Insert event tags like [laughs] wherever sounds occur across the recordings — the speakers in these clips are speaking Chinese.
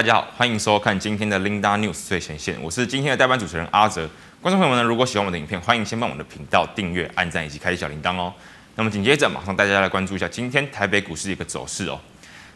大家好，欢迎收看今天的 Linda News 最前线，我是今天的代班主持人阿泽。观众朋友们呢，如果喜欢我们的影片，欢迎先帮我们的频道订阅、按赞以及开启小铃铛哦。那么紧接着，马上大家来关注一下今天台北股市的一个走势哦。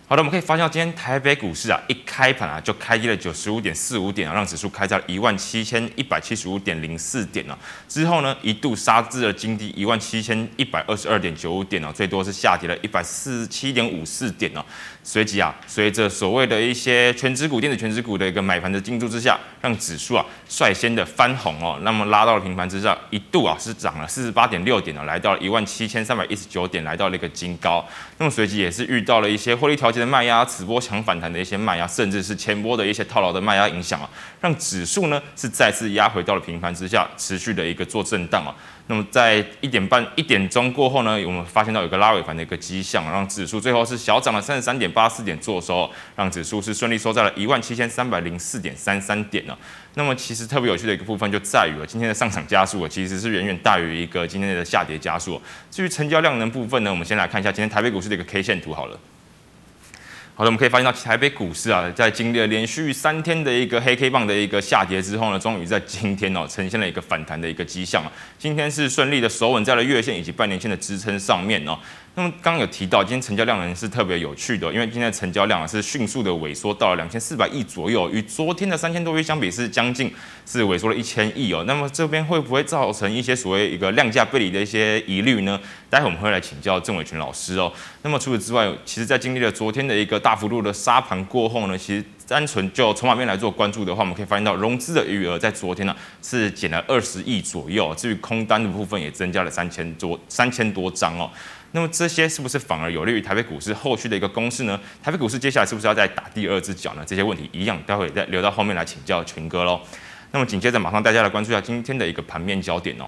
好的，我们可以发现到今天台北股市啊，一开盘啊就开低了九十五点四五点啊，让指数开在了一万七千一百七十五点零四点啊。之后呢，一度杀至了金低一万七千一百二十二点九五点啊，最多是下跌了一百四十七点五四点啊。随即啊，随着所谓的一些全值股、电子全值股的一个买盘的进驻之下，让指数啊率先的翻红哦，那么拉到了平盘之上，一度啊是涨了四十八点六点啊，来到了一万七千三百一十九点，来到了一个金高。那么随即也是遇到了一些获利调节的卖压，此波强反弹的一些卖压，甚至是前波的一些套牢的卖压影响啊，让指数呢是再次压回到了平盘之下，持续的一个做震荡啊。那么在一点半一点钟过后呢，我们发现到有个拉尾盘的一个迹象，让指数最后是小涨了三十三点八四点做收，让指数是顺利收在了一万七千三百零四点三三点呢。那么其实特别有趣的一个部分就在于了今天的上涨加速其实是远远大于一个今天的下跌加速。至于成交量能部分呢，我们先来看一下今天台北股市的一个 K 线图好了。好的，我们可以发现到台北股市啊，在经历了连续三天的一个黑 K 棒的一个下跌之后呢，终于在今天哦呈现了一个反弹的一个迹象啊。今天是顺利的守稳在了月线以及半年线的支撑上面哦。那么刚刚有提到，今天成交量呢是特别有趣的，因为今天的成交量啊是迅速的萎缩到了两千四百亿左右，与昨天的三千多亿相比是将近是萎缩了一千亿哦。那么这边会不会造成一些所谓一个量价背离的一些疑虑呢？待会我们会来请教郑伟群老师哦。那么除此之外，其实在经历了昨天的一个大幅度的杀盘过后呢，其实单纯就筹码面来做关注的话，我们可以发现到融资的余额在昨天呢是减了二十亿左右，至于空单的部分也增加了三千多三千多张哦。那么这些是不是反而有利于台北股市后续的一个攻势呢？台北股市接下来是不是要再打第二只脚呢？这些问题一样，待会再留到后面来请教群哥喽。那么紧接着马上大家来关注一下今天的一个盘面焦点哦。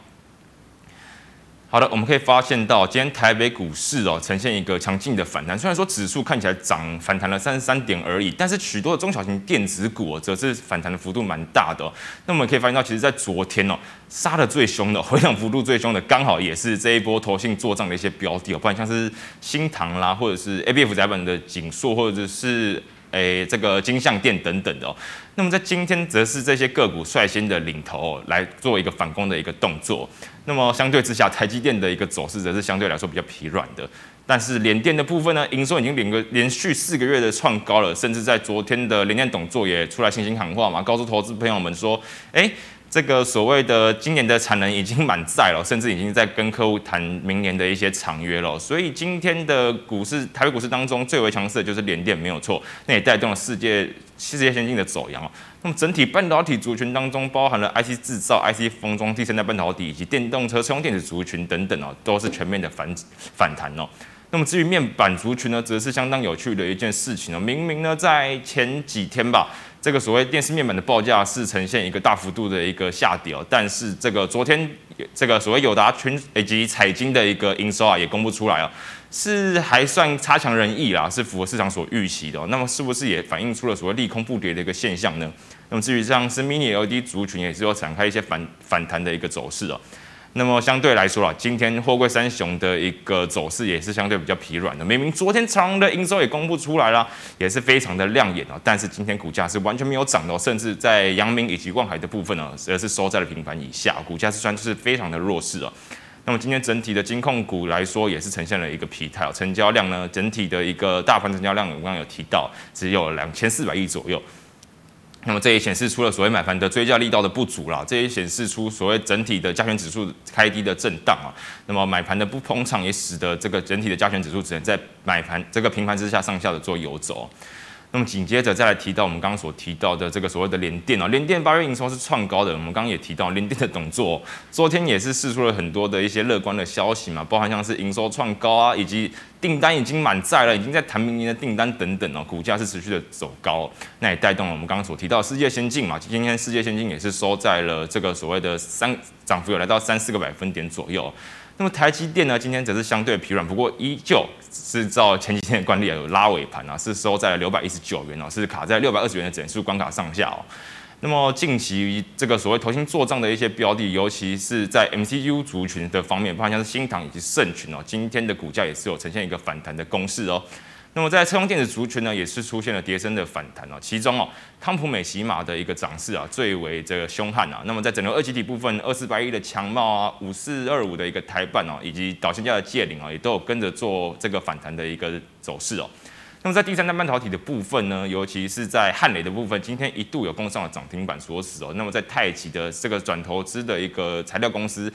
好的，我们可以发现到今天台北股市哦呈现一个强劲的反弹，虽然说指数看起来涨反弹了三十三点而已，但是许多的中小型电子股则是反弹的幅度蛮大的。那我们可以发现到，其实在昨天哦杀的最凶的，回档幅度最凶的，刚好也是这一波投信做账的一些标的哦，不然像是新唐啦，或者是 ABF 载板的景硕，或者是。诶，这个金像电等等的哦，那么在今天则是这些个股率先的领头哦，来做一个反攻的一个动作。那么相对之下，台积电的一个走势则是相对来说比较疲软的。但是联电的部分呢，营收已经连个连续四个月的创高了，甚至在昨天的联电董座也出来信心喊话嘛，告诉投资朋友们说，诶。这个所谓的今年的产能已经满载了，[laughs] 甚至已经在跟客户谈明年的一些长约了。所以今天的股市，台北股市当中最为强势的就是联电，没有错，那也带动了世界世界先进的走扬。那么整体半导体族群当中，包含了 IC 制造、IC 封装、第三代半导体以及电动车车用电子族群等等哦，都是全面的反反弹哦。那么至于面板族群呢，则是相当有趣的一件事情哦。明明呢，在前几天吧。这个所谓电视面板的报价是呈现一个大幅度的一个下跌哦，但是这个昨天这个所谓友达群以及彩晶的一个营收啊也公布出来啊，是还算差强人意啦，是符合市场所预期的。那么是不是也反映出了所谓利空不跌的一个现象呢？那么至于像是 Mini LED 族群也是有展开一些反反弹的一个走势哦。那么相对来说啊，今天货柜三雄的一个走势也是相对比较疲软的。明明昨天长荣的营收也公布出来了，也是非常的亮眼哦，但是今天股价是完全没有涨的，甚至在阳明以及望海的部分呢，则是收在了平盘以下，股价是算是非常的弱势哦。那么今天整体的金控股来说，也是呈现了一个疲态，成交量呢，整体的一个大盘成交量，我刚刚有提到，只有两千四百亿左右。那么这也显示出了所谓买盘的追加力道的不足啦，这也显示出所谓整体的加权指数开低的震荡啊。那么买盘的不捧场也使得这个整体的加权指数只能在买盘这个平盘之下上下的做游走。那么紧接着再来提到我们刚刚所提到的这个所谓的联电啊，联电八月营收是创高的。我们刚刚也提到联电的董座，昨天也是释出了很多的一些乐观的消息嘛，包含像是营收创高啊，以及订单已经满载了，已经在谈明年的订单等等哦，股价是持续的走高，那也带动了我们刚刚所提到世界先进嘛，今天世界先进也是收在了这个所谓的三涨幅有来到三四个百分点左右。那么台积电呢，今天则是相对疲软，不过依旧是照前几天的惯例有拉尾盘啊，是收在六百一十九元哦，是卡在六百二十元的整数关卡上下哦。那么近期这个所谓投信做账的一些标的，尤其是在 MCU 族群的方面，包括像是新唐以及盛群哦，今天的股价也是有呈现一个反弹的攻势哦。那么在车用电子族群呢，也是出现了跌升的反弹哦。其中哦，康普美喜玛的一个涨势啊，最为这个凶悍啊。那么在整个二极体部分，二四八一的强茂啊，五四二五的一个台半哦，以及导线架的界霖啊，也都有跟着做这个反弹的一个走势哦。那么在第三代半导体的部分呢，尤其是在汉磊的部分，今天一度有攻上了涨停板锁死哦。那么在太极的这个转投资的一个材料公司。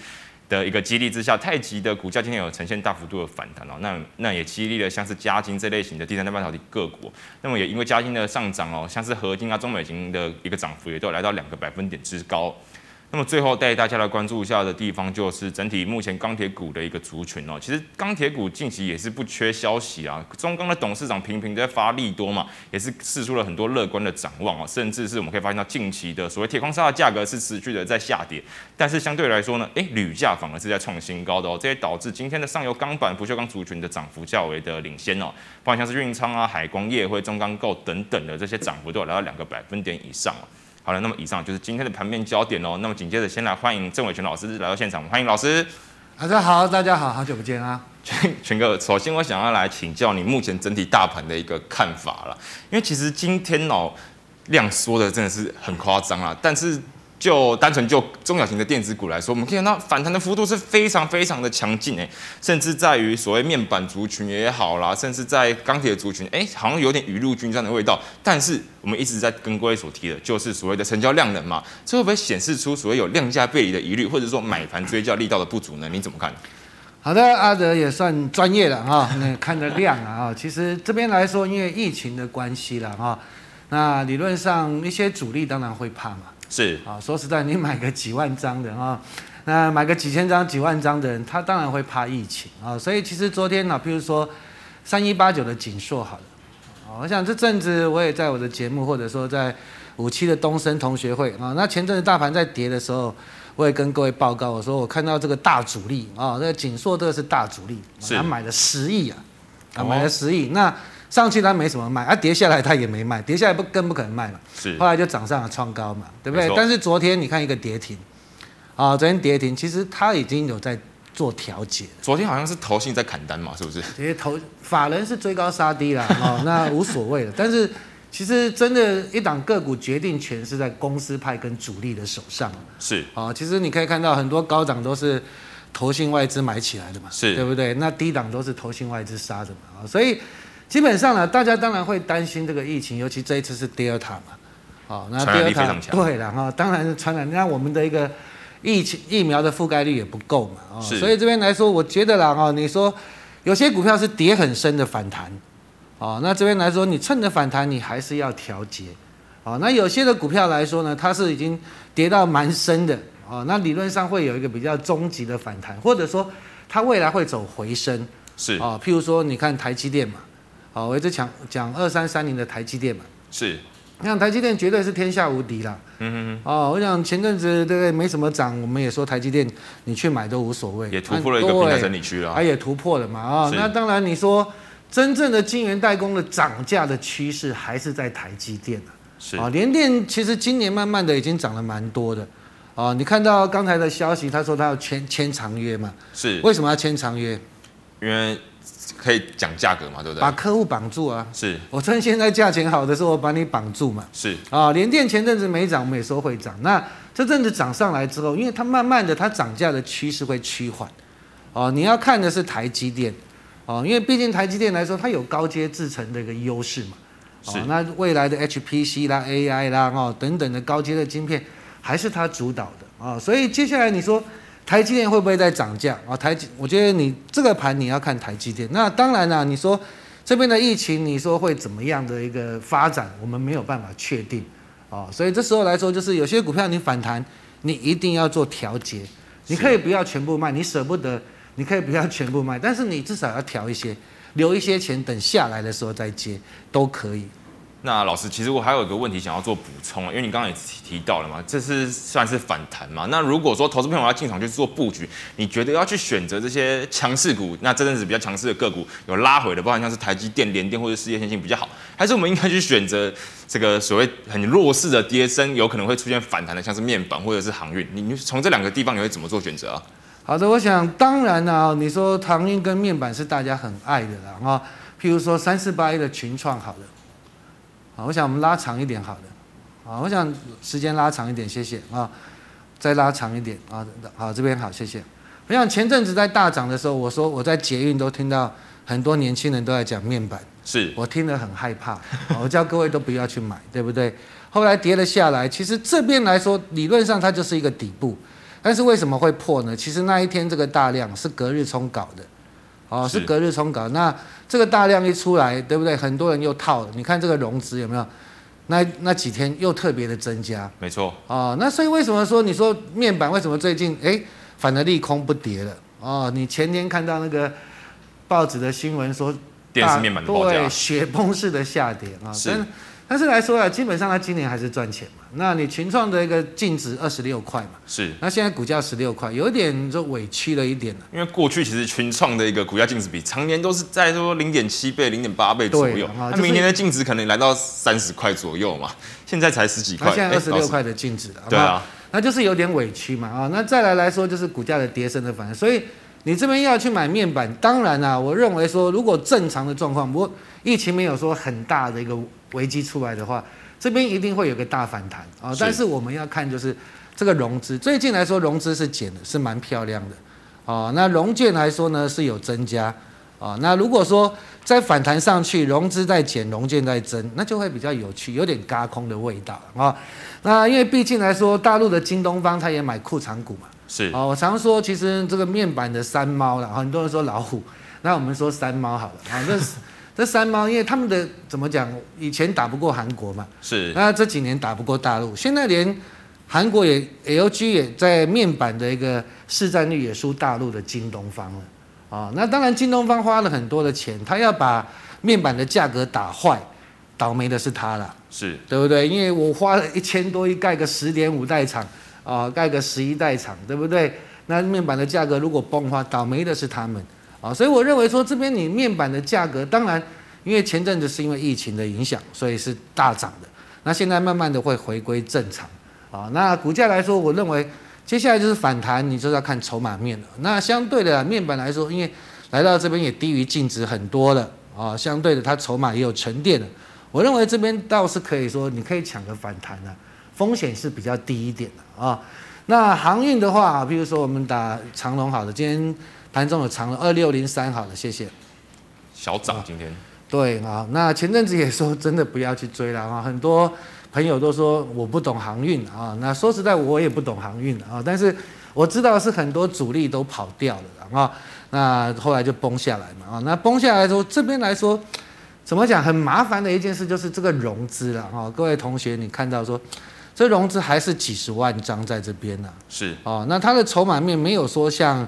的一个激励之下，太极的股价今天有呈现大幅度的反弹哦，那那也激励了像是嘉金这类型的第三代半导体个股，那么也因为嘉金的上涨哦，像是合金啊、中美金的一个涨幅也都来到两个百分点之高。那么最后带大家来关注一下的地方，就是整体目前钢铁股的一个族群哦。其实钢铁股近期也是不缺消息啊，中钢的董事长频频在发利多嘛，也是释出了很多乐观的展望哦。甚至是我们可以发现到近期的所谓铁矿砂的价格是持续的在下跌，但是相对来说呢，诶，铝价反而是在创新高的哦。这也导致今天的上游钢板、不锈钢族群的涨幅较为的领先哦。包括像是运昌啊、海光、烨辉、中钢构等等的这些涨幅都有来到两个百分点以上哦。好了，那么以上就是今天的盘面焦点哦。那么紧接着，先来欢迎郑伟权老师来到现场，欢迎老师。大家好，大家好，好久不见啊。[laughs] 全全哥，首先我想要来请教你目前整体大盘的一个看法了，因为其实今天哦量缩的真的是很夸张啊，但是。就单纯就中小型的电子股来说，我们可以看到反弹的幅度是非常非常的强劲诶，甚至在于所谓面板族群也好啦，甚至在钢铁族群，哎，好像有点雨露均沾的味道。但是我们一直在跟各位所提的，就是所谓的成交量能嘛，这会不会显示出所谓有量价背离的疑虑，或者说买盘追价力道的不足呢？你怎么看？好的，阿德也算专业了哈，那看的量啊，其实这边来说，因为疫情的关系了哈，那理论上一些主力当然会怕嘛。是啊，说实在，你买个几万张的啊，那买个几千张、几万张的人，他当然会怕疫情啊。所以其实昨天呢，譬如说三一八九的景硕，好了，我想这阵子我也在我的节目，或者说在五七的东升同学会啊，那前阵子大盘在跌的时候，我也跟各位报告，我说我看到这个大主力啊，这个景硕这个是大主力，他买了十亿啊，啊买了十亿，那。上去它没什么卖，啊跌下来它也没卖，跌下来不更不可能卖嘛，是，后来就涨上了创高嘛，对不对？但是昨天你看一个跌停，啊，昨天跌停，其实它已经有在做调节。昨天好像是投信在砍单嘛，是不是？这些投法人是追高杀低啦，[laughs] 哦，那无所谓了。但是其实真的，一档个股决定权是在公司派跟主力的手上。是啊，其实你可以看到很多高档都是投信外资买起来的嘛，是对不对？那低档都是投信外资杀的嘛，所以。基本上呢，大家当然会担心这个疫情，尤其这一次是 Delta 嘛，哦，那 Delta 对了哈，当然是传染，那我们的一个疫情疫苗的覆盖率也不够嘛，哦，所以这边来说，我觉得啦哈，你说有些股票是跌很深的反弹，哦，那这边来说，你趁着反弹，你还是要调节，哦，那有些的股票来说呢，它是已经跌到蛮深的，哦，那理论上会有一个比较终极的反弹，或者说它未来会走回升，是。哦，譬如说你看台积电嘛。好，我一直讲讲二三三零的台积电嘛，是，你看台积电绝对是天下无敌啦。嗯哼哼。哦，我想前阵子对不对？没什么涨，我们也说台积电你去买都无所谓。也突破了一个平台整理区了。它也突破了嘛啊、哦，那当然你说真正的晶圆代工的涨价的趋势还是在台积电啊。是啊，联电其实今年慢慢的已经涨了蛮多的。啊，你看到刚才的消息，他说他要签签长约嘛？是。为什么要签长约？因为。可以讲价格嘛，对不对？把客户绑住啊！是我趁现在价钱好的时候，我把你绑住嘛。是啊，联电前阵子没涨，我们也说会涨。那这阵子涨上来之后，因为它慢慢的，它涨价的趋势会趋缓。哦，你要看的是台积电哦，因为毕竟台积电来说，它有高阶制程的一个优势嘛。哦。那未来的 HPC 啦、AI 啦哦等等的高阶的晶片，还是它主导的啊。所以接下来你说。台积电会不会再涨价啊？台积，我觉得你这个盘你要看台积电。那当然啦，你说这边的疫情，你说会怎么样的一个发展，我们没有办法确定啊。所以这时候来说，就是有些股票你反弹，你一定要做调节。你可以不要全部卖，你舍不得，你可以不要全部卖，但是你至少要调一些，留一些钱，等下来的时候再接，都可以。那老师，其实我还有一个问题想要做补充啊，因为你刚刚也提到了嘛，这是算是反弹嘛。那如果说投资朋友要进场去做布局，你觉得要去选择这些强势股，那这阵子比较强势的个股有拉回的，包含像是台积电、联电或者世界先进比较好，还是我们应该去选择这个所谓很弱势的跌升，有可能会出现反弹的，像是面板或者是航运？你你从这两个地方你会怎么做选择啊？好的，我想当然啊，你说航运跟面板是大家很爱的啦，哈。譬如说三四八一的群创，好的，好，我想我们拉长一点，好了，啊，我想时间拉长一点，谢谢啊，再拉长一点啊，好，这边好，谢谢。我想前阵子在大涨的时候，我说我在捷运都听到很多年轻人都在讲面板，是我听了很害怕，我叫各位都不要去买，对不对？后来跌了下来，其实这边来说理论上它就是一个底部，但是为什么会破呢？其实那一天这个大量是隔日冲搞的，哦，是隔日冲高。那这个大量一出来，对不对？很多人又套了。你看这个融资有没有？那那几天又特别的增加，没错。哦，那所以为什么说你说面板为什么最近哎反而利空不跌了？哦，你前天看到那个报纸的新闻说，电视面板的报价对雪崩式的下跌啊，是。但是来说啊，基本上它今年还是赚钱嘛。那你群创的一个净值二十六块嘛，是。那现在股价十六块，有一点就委屈了一点了。因为过去其实群创的一个股价净值比常年都是在说零点七倍、零点八倍左右。那明年的净值可能来到三十块左右嘛，现在才十几块。那现在二十六块的净值了。对啊。那就是有点委屈嘛啊。那再来来说就是股价的跌升的反应，所以你这边要去买面板，当然啊，我认为说如果正常的状况，不过疫情没有说很大的一个危机出来的话。这边一定会有个大反弹啊，但是我们要看就是这个融资，最近来说融资是减的，是蛮漂亮的啊。那融券来说呢是有增加啊。那如果说在反弹上去，融资在减，融券在增，那就会比较有趣，有点嘎空的味道啊。那因为毕竟来说，大陆的京东方他也买库藏股嘛，是啊。我常说，其实这个面板的三猫了，很多人说老虎，那我们说三猫好了啊，这是。这三猫，因为他们的怎么讲，以前打不过韩国嘛，是。那这几年打不过大陆，现在连韩国也 LG 也在面板的一个市占率也输大陆的京东方了啊。那当然，京东方花了很多的钱，他要把面板的价格打坏，倒霉的是他了，是对不对？因为我花了一千多亿盖个十点五代厂啊，盖个十一代厂，对不对？那面板的价格如果崩的话，倒霉的是他们。啊，所以我认为说这边你面板的价格，当然，因为前阵子是因为疫情的影响，所以是大涨的。那现在慢慢的会回归正常。啊，那股价来说，我认为接下来就是反弹，你就要看筹码面了。那相对的面板来说，因为来到这边也低于净值很多了。啊，相对的它筹码也有沉淀了。我认为这边倒是可以说，你可以抢个反弹的，风险是比较低一点的啊。那航运的话，比如说我们打长龙好的，今天。盘中有长了二六零三，好了，谢谢。小涨今天。对啊，那前阵子也说真的不要去追了啊，很多朋友都说我不懂航运啊。那说实在我也不懂航运啊，但是我知道是很多主力都跑掉了啊。那后来就崩下来嘛啊。那崩下来之后，这边来说怎么讲？很麻烦的一件事就是这个融资了啊。各位同学，你看到说这融资还是几十万张在这边呢？是哦，那它的筹码面没有说像。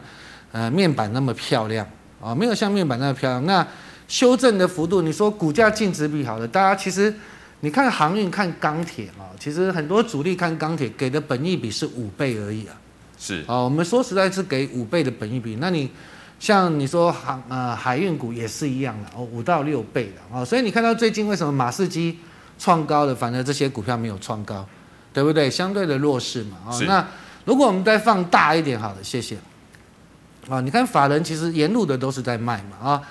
呃，面板那么漂亮啊、哦，没有像面板那么漂亮。那修正的幅度，你说股价净值比好的，大家其实你看航运、看钢铁啊，其实很多主力看钢铁给的本益比是五倍而已啊。是啊、哦，我们说实在是给五倍的本益比。那你像你说航呃海运股也是一样的哦，五到六倍的啊、哦。所以你看到最近为什么马士基创高了，反而这些股票没有创高，对不对？相对的弱势嘛啊、哦。那如果我们再放大一点，好的，谢谢。啊，你看法人其实沿路的都是在卖嘛，啊，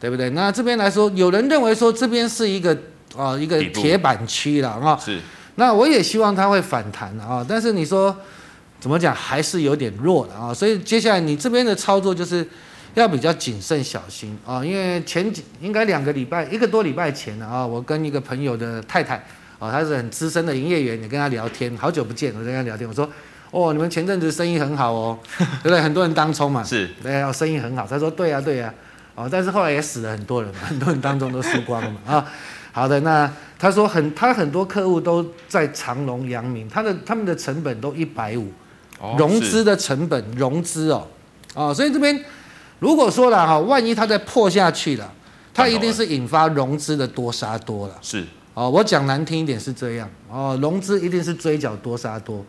对不对？那这边来说，有人认为说这边是一个啊一个铁板区了啊，是。那我也希望它会反弹啊，但是你说怎么讲还是有点弱的啊，所以接下来你这边的操作就是要比较谨慎小心啊，因为前几应该两个礼拜一个多礼拜前了啊，我跟一个朋友的太太啊，她是很资深的营业员，你跟她聊天，好久不见，我跟她聊天，我说。哦，你们前阵子生意很好哦，[laughs] 对不对？很多人当冲嘛，是，对，哦，生意很好。他说对呀、啊，对呀、啊，哦，但是后来也死了很多人嘛，[laughs] 很多人当中都输光了嘛，啊、哦，好的，那他说很，他很多客户都在长隆、阳明，他的他们的成本都一百五，融资的成本，融资哦，哦，所以这边如果说了哈，万一他再破下去了，他一定是引发融资的多杀多了，是，哦，我讲难听一点是这样，哦，融资一定是追缴多杀多。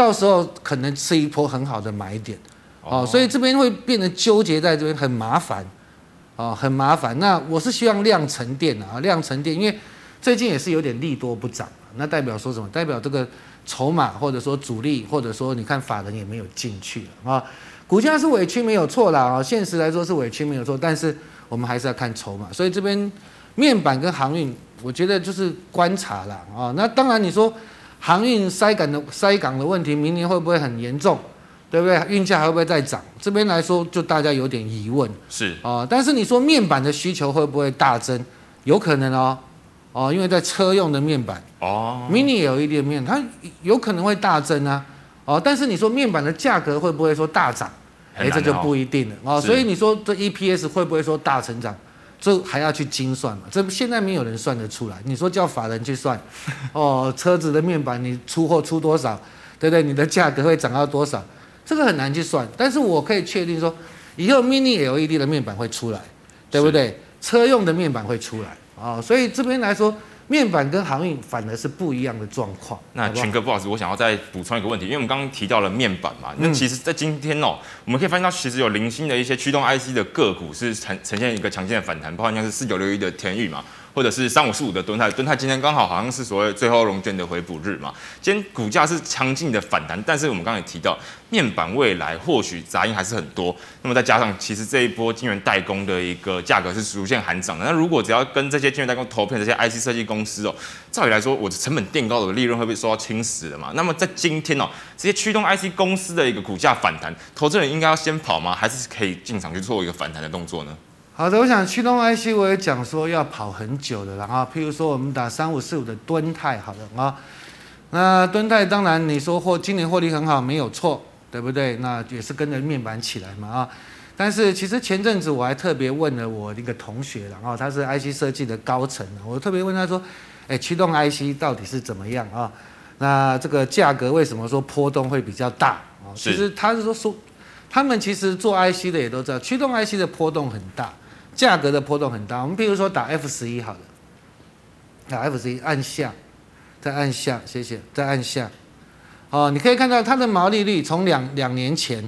到时候可能是一波很好的买点，哦，所以这边会变得纠结在这边很麻烦，哦，很麻烦。那我是希望量沉淀啊，量沉淀，因为最近也是有点利多不涨，那代表说什么？代表这个筹码或者说主力或者说你看法人也没有进去啊，股价是委屈没有错啦啊，现实来说是委屈没有错，但是我们还是要看筹码。所以这边面板跟航运，我觉得就是观察了啊。那当然你说航运塞港的塞港的问题，明年会不会很严重？对不对？运价还会不会再涨？这边来说，就大家有点疑问。是啊，但是你说面板的需求会不会大增？有可能哦，哦，因为在车用的面板哦，mini LED 面，它有可能会大增啊。哦，但是你说面板的价格会不会说大涨？哎，这就不一定了哦。所以你说这 EPS 会不会说大成长？这还要去精算嘛？这现在没有人算得出来。你说叫法人去算，[laughs] 哦，车子的面板你出货出多少？对不对？你的价格会涨到多少？这个很难去算，但是我可以确定说，以后 Mini LED 的面板会出来，对不对？车用的面板会出来啊、哦，所以这边来说，面板跟航运反而是不一样的状况。那群哥，不好意思，我想要再补充一个问题，因为我们刚刚提到了面板嘛，那其实，在今天哦，我们可以发现到，其实有零星的一些驱动 IC 的个股是呈呈现一个强劲的反弹，包括像是四九六一的天钰嘛。或者是三五四五的敦泰，敦泰今天刚好好像是所谓最后融券的回补日嘛，今天股价是强劲的反弹，但是我们刚才也提到面板未来或许杂音还是很多，那么再加上其实这一波晶圆代工的一个价格是逐渐喊涨的，那如果只要跟这些晶圆代工投片这些 IC 设计公司哦，照理来说我的成本垫高，的利润会不会受到侵蚀的嘛？那么在今天哦，这些驱动 IC 公司的一个股价反弹，投资人应该要先跑吗？还是可以进场去做一个反弹的动作呢？好的，我想驱动 IC 我也讲说要跑很久的，然后譬如说我们打三五四五的敦泰，好的啊，那敦泰当然你说获今年获利很好，没有错，对不对？那也是跟着面板起来嘛啊，但是其实前阵子我还特别问了我一个同学，然后他是 IC 设计的高层，我特别问他说，哎，驱动 IC 到底是怎么样啊？那这个价格为什么说波动会比较大啊？其实他是说说，他们其实做 IC 的也都知道，驱动 IC 的波动很大。价格的波动很大，我们比如说打 F 十一好了，打 F 十一按下，再按下，谢谢，再按下，哦，你可以看到它的毛利率从两两年前，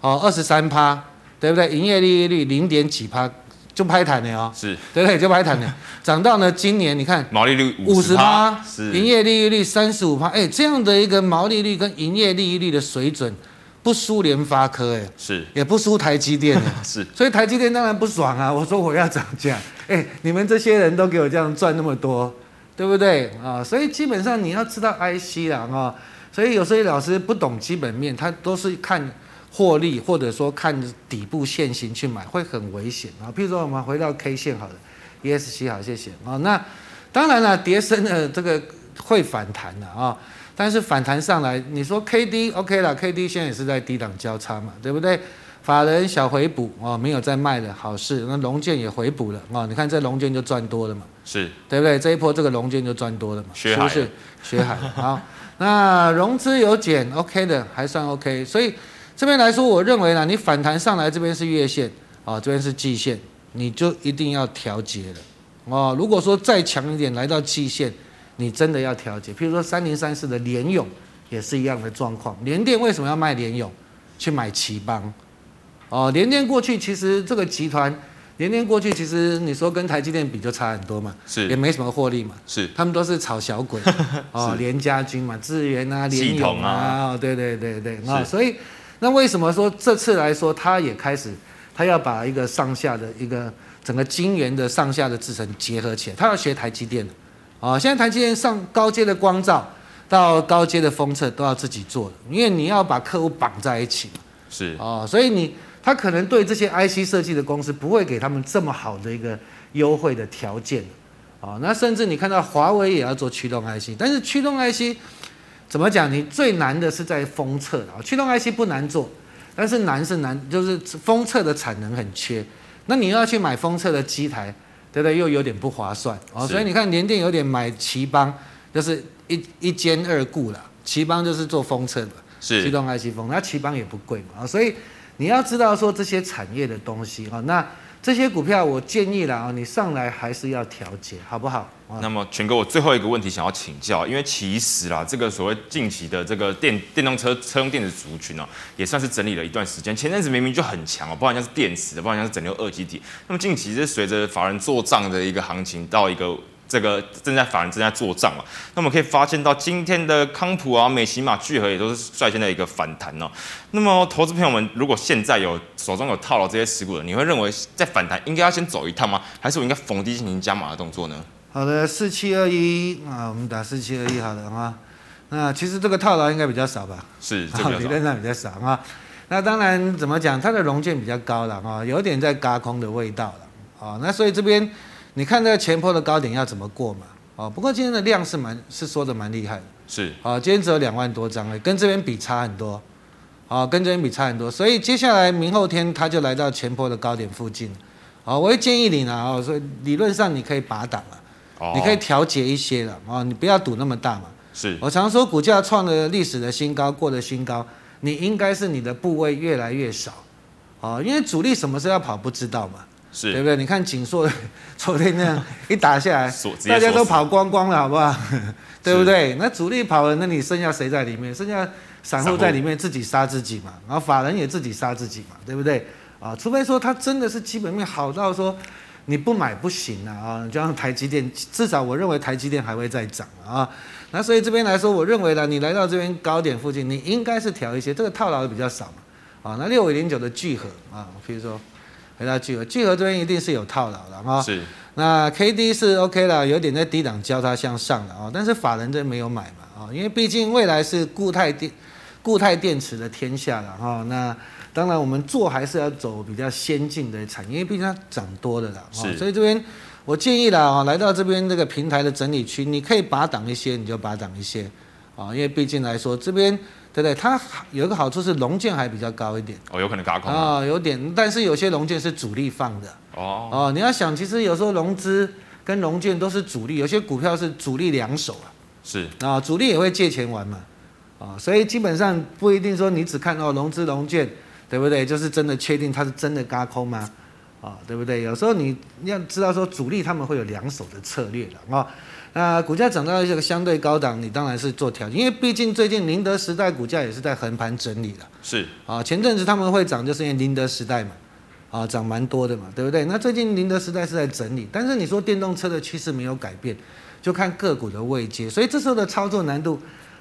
哦，二十三趴，对不对？营业利率零点几趴，就拍弹了哦，是，对不对？就拍弹了，[laughs] 涨到呢今年你看毛利率五十趴，是，营业利率三十五趴，哎，这样的一个毛利率跟营业利率的水准。不输联发科哎，是，也不输台积电 [laughs] 是，所以台积电当然不爽啊！我说我要涨价，哎，[laughs] 你们这些人都给我这样赚那么多，对不对啊？所以基本上你要知道 IC 啦啊，所以有些老师不懂基本面，他都是看获利或者说看底部线型去买，会很危险啊。譬如说我们回到 K 线好了，ESC 好，谢谢啊。那当然了，跌升的这个会反弹的啊。但是反弹上来，你说 K D OK 了，K D 现在也是在低档交叉嘛，对不对？法人小回补哦，没有再卖的好事。那龙建也回补了哦，你看这龙建就赚多了嘛，是对不对？这一波这个龙建就赚多了嘛，是不是？学海好，那融资有减 OK 的，还算 OK。所以这边来说，我认为呢，你反弹上来这边是月线哦，这边是季线，你就一定要调节了哦。如果说再强一点来到季线。你真的要调节，譬如说三零三四的联勇也是一样的状况。联电为什么要卖联勇？去买奇邦？哦，联电过去其实这个集团，联电过去其实你说跟台积电比就差很多嘛，是。也没什么获利嘛，是。他们都是炒小鬼。[laughs] 哦，联家军嘛，智源啊，联咏啊，对对对对。啊，所以那为什么说这次来说，他也开始他要把一个上下的一个整个晶圆的上下的制程结合起来，他要学台积电。啊，现在台积电上高阶的光照到高阶的封测都要自己做的，因为你要把客户绑在一起嘛。是啊，所以你他可能对这些 IC 设计的公司不会给他们这么好的一个优惠的条件。啊，那甚至你看到华为也要做驱动 IC，但是驱动 IC 怎么讲？你最难的是在封测啊，驱动 IC 不难做，但是难是难，就是封测的产能很缺。那你要去买封测的机台。对不对？又有点不划算哦，所以你看联电有点买奇邦，就是一一兼二顾了。奇邦就是做封测的，是驱动 IC 封，那奇邦也不贵嘛，所以你要知道说这些产业的东西啊，那。这些股票我建议了啊，你上来还是要调节，好不好？那么全哥，我最后一个问题想要请教，因为其实啦，这个所谓近期的这个电电动车车用电子族群哦，也算是整理了一段时间。前阵子明明就很强哦，不管像是电池的，不管像是整流二极体。那么近期是随着法人做账的一个行情到一个这个正在法人正在做账嘛。那我们可以发现到今天的康普啊、美琪玛、聚合也都是率先的一个反弹哦。那么投资朋友们，如果现在有手中有套牢这些持股的，你会认为在反弹应该要先走一趟吗？还是我应该逢低进行加码的动作呢？好的，四七二一啊，我们打四七二一好了啊。那其实这个套牢应该比较少吧？是，理论上比较少啊。那当然怎么讲，它的融券比较高了啊，有点在轧空的味道了啊。那所以这边你看那个前坡的高点要怎么过嘛？哦，不过今天的量是蛮是缩的蛮厉害的，是。啊，今天只有两万多张，跟这边比差很多，啊，跟这边比差很多。所以接下来明后天它就来到前坡的高点附近，啊，我会建议你呢，啊，所以理论上你可以拔档了，哦，你可以调节一些了，啊，你不要赌那么大嘛。是。我常说，股价创了历史的新高，过了新高，你应该是你的部位越来越少，哦，因为主力什么时候要跑不知道嘛，是，对不对？你看景硕 [laughs] 昨天那样一打下来，大家都跑光光了，好不好？[laughs] 对不对？那主力跑了，那你剩下谁在里面？剩下散户在里面自己杀自己嘛，然后法人也自己杀自己嘛，对不对？啊，除非说他真的是基本面好到说你不买不行啊，啊，就像台积电，至少我认为台积电还会再涨啊。那所以这边来说，我认为呢，你来到这边高点附近，你应该是调一些，这个套牢的比较少嘛，啊，那六五零九的聚合啊，比如说回到聚合，聚合这边一定是有套牢的啊，是，那 K D 是 OK 了，有点在低档交叉向上的啊，但是法人这没有买嘛，啊，因为毕竟未来是固态电固态电池的天下了哈，那当然我们做还是要走比较先进的产业，因为毕竟它涨多的了，是，所以这边。我建议啦啊，来到这边这个平台的整理区，你可以拔档一些，你就拔档一些啊，因为毕竟来说这边对不对？它有一个好处是龙券还比较高一点哦，有可能嘎空啊，有点，但是有些龙券是主力放的哦哦，你要想，其实有时候融资跟龙券都是主力，有些股票是主力两手啊，是啊，主力也会借钱玩嘛啊，所以基本上不一定说你只看到融资融券，对不对？就是真的确定它是真的嘎空吗？啊，对不对？有时候你要知道说主力他们会有两手的策略的啊。那股价涨到一个相对高档，你当然是做调节，因为毕竟最近宁德时代股价也是在横盘整理的。是啊，前阵子他们会涨，就是因为宁德时代嘛，啊，涨蛮多的嘛，对不对？那最近宁德时代是在整理，但是你说电动车的趋势没有改变，就看个股的位阶，所以这时候的操作难度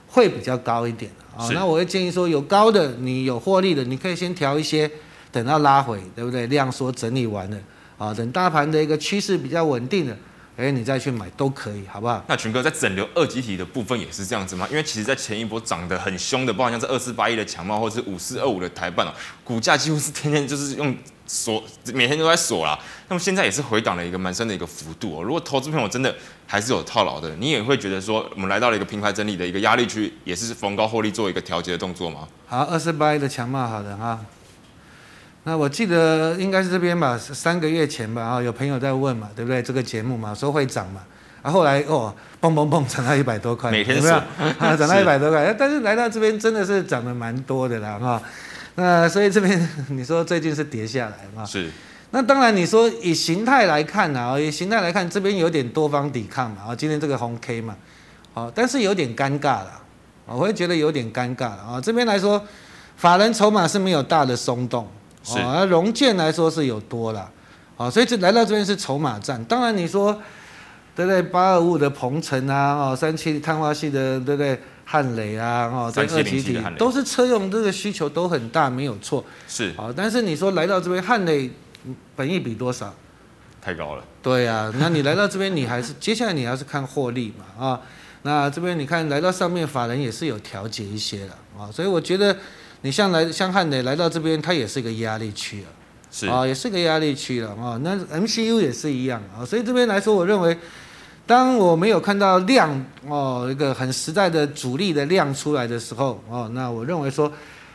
会比较高一点啊。那我会建议说，有高的，你有获利的，你可以先调一些。等到拉回，对不对？量缩整理完了，啊，等大盘的一个趋势比较稳定了，哎，你再去买都可以，好不好？那群哥在整流二级体的部分也是这样子吗？因为其实，在前一波涨得很凶的，包括像是二四八一的强茂，或者是五四二五的台办哦，股价几乎是天天就是用锁，每天都在锁啦。那么现在也是回档了一个蛮深的一个幅度哦。如果投资朋友真的还是有套牢的，你也会觉得说，我们来到了一个平台整理的一个压力区，也是逢高获利做一个调节的动作吗？好，二四八一的强茂，好的哈。那我记得应该是这边吧，三个月前吧，啊，有朋友在问嘛，对不对？这个节目嘛，说会涨嘛，啊，后来哦，蹦蹦蹦涨到一百多块，每天是有没有？啊，[laughs] 涨到一百多块，但是来到这边真的是涨得蛮多的啦，哈。那所以这边你说最近是跌下来嘛？是。那当然你说以形态来看呢，以形态来看，这边有点多方抵抗嘛，啊，今天这个红 K 嘛，好，但是有点尴尬了，我会觉得有点尴尬了啊。这边来说，法人筹码是没有大的松动。哦，那融券来说是有多了，啊，所以这来到这边是筹码战。当然你说，对不对？八二五五的鹏程啊，哦，三七碳化系的，对不对？汉雷啊，哦，这二极体都是车用这个需求都很大，没有错。是。啊，但是你说来到这边汉雷，本益比多少？太高了。对啊，那你来到这边，你还是接下来你还是看获利嘛，啊，那这边你看来到上面，法人也是有调节一些的，啊，所以我觉得。你像来像汉磊来到这边，它也是一个压力区了，是啊，也是个压力区了啊。那 MCU 也是一样啊，所以这边来说，我认为，当我没有看到量哦，一个很实在的主力的量出来的时候哦，那我认为说，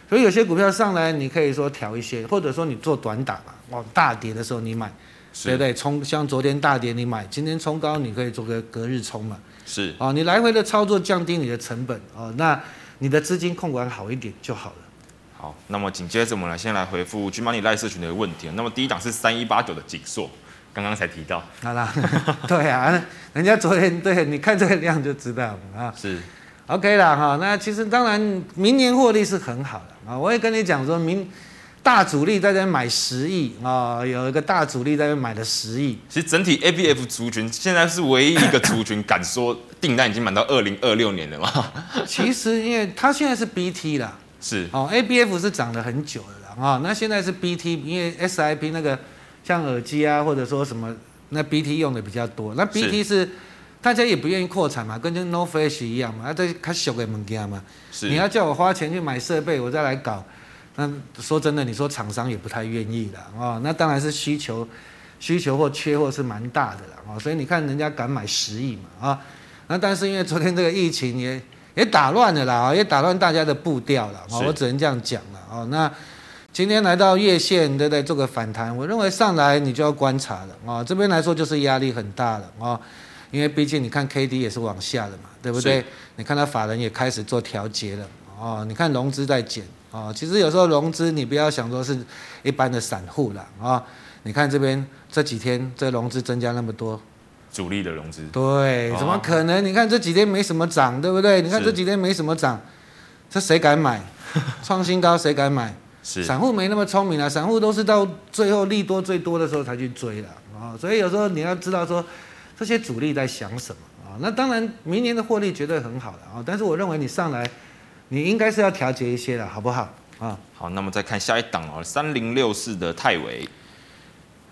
所以有些股票上来，你可以说调一些，或者说你做短打嘛，哦，大跌的时候你买，对不对？冲像昨天大跌你买，今天冲高你可以做个隔日冲嘛，是啊，你来回的操作降低你的成本哦，那你的资金控管好一点就好了。好，那么紧接着我们来先来回复 GMoney Live 社群的问题。那么第一档是三一八九的景硕，刚刚才提到。好啦，[laughs] 对啊，人家昨天对，你看这个量就知道啊。是，OK 了哈。那其实当然明年获利是很好的啊。我也跟你讲说明，大主力在这边买十亿啊，有一个大主力在这边买了十亿。其实整体 ABF 族群现在是唯一一个族群敢说订单已经满到二零二六年了嘛？[laughs] 其实因为它现在是 BT 啦，是哦，ABF 是涨了很久了啦啊，那现在是 BT，因为 SIP 那个像耳机啊，或者说什么那 BT 用的比较多，那 BT 是，是大家也不愿意扩产嘛，跟这 No Flash 一样嘛，啊这较小的物件嘛，是你要叫我花钱去买设备，我再来搞。那说真的，你说厂商也不太愿意了啊。那当然是需求，需求或缺货是蛮大的了啊。所以你看人家敢买十亿嘛啊。那但是因为昨天这个疫情也也打乱了啦啊，也打乱大家的步调了啊。我只能这样讲了啊。那今天来到月线，对不对？做个反弹，我认为上来你就要观察了啊。这边来说就是压力很大了啊，因为毕竟你看 K D 也是往下的嘛，对不对？你看它法人也开始做调节了啊。你看融资在减。啊，其实有时候融资你不要想说是一般的散户了啊。你看这边这几天这融资增加那么多，主力的融资。对，怎么可能？你看这几天没什么涨，对不对？你看这几天没什么涨，这谁敢买？[laughs] 创新高谁敢买？是散户没那么聪明啊，散户都是到最后利多最多的时候才去追的啊。所以有时候你要知道说这些主力在想什么啊。那当然明年的获利绝对很好的啊，但是我认为你上来。你应该是要调节一些的，好不好？啊，好，那么再看下一档哦，三零六四的泰微。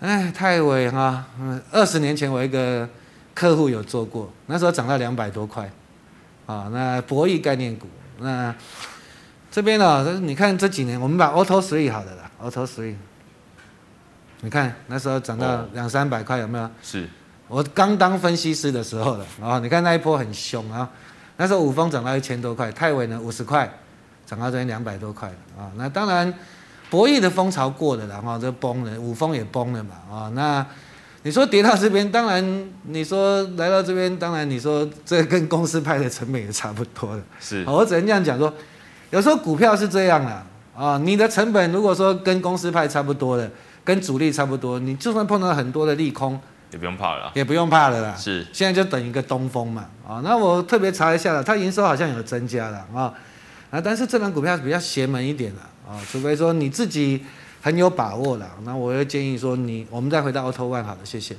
哎，泰伟哈，嗯，二十年前我一个客户有做过，那时候涨到两百多块，啊，那博弈概念股，那这边呢，你看这几年，我们把 Auto Three 好的啦，Auto Three，你看那时候涨到两三百块，有没有？是，我刚当分析师的时候了，啊，你看那一波很凶啊。那时候五丰涨到一千多块，泰伟呢五十块，涨到这边两百多块啊。那当然，博弈的风潮过了，然后就崩了，五峰也崩了嘛啊。那你说跌到这边，当然你说来到这边，当然你说这跟公司派的成本也差不多了。是，[laughs] 我只能这样讲说，有时候股票是这样啦啊。你的成本如果说跟公司派差不多的，跟主力差不多，你就算碰到很多的利空。也不用怕了，也不用怕了啦。是，现在就等一个东风嘛。啊，那我特别查一下了，它营收好像有增加了啊。啊，但是这档股票比较邪门一点了啊，除非说你自己很有把握了，那我会建议说你，我们再回到 Auto One 好了，谢谢。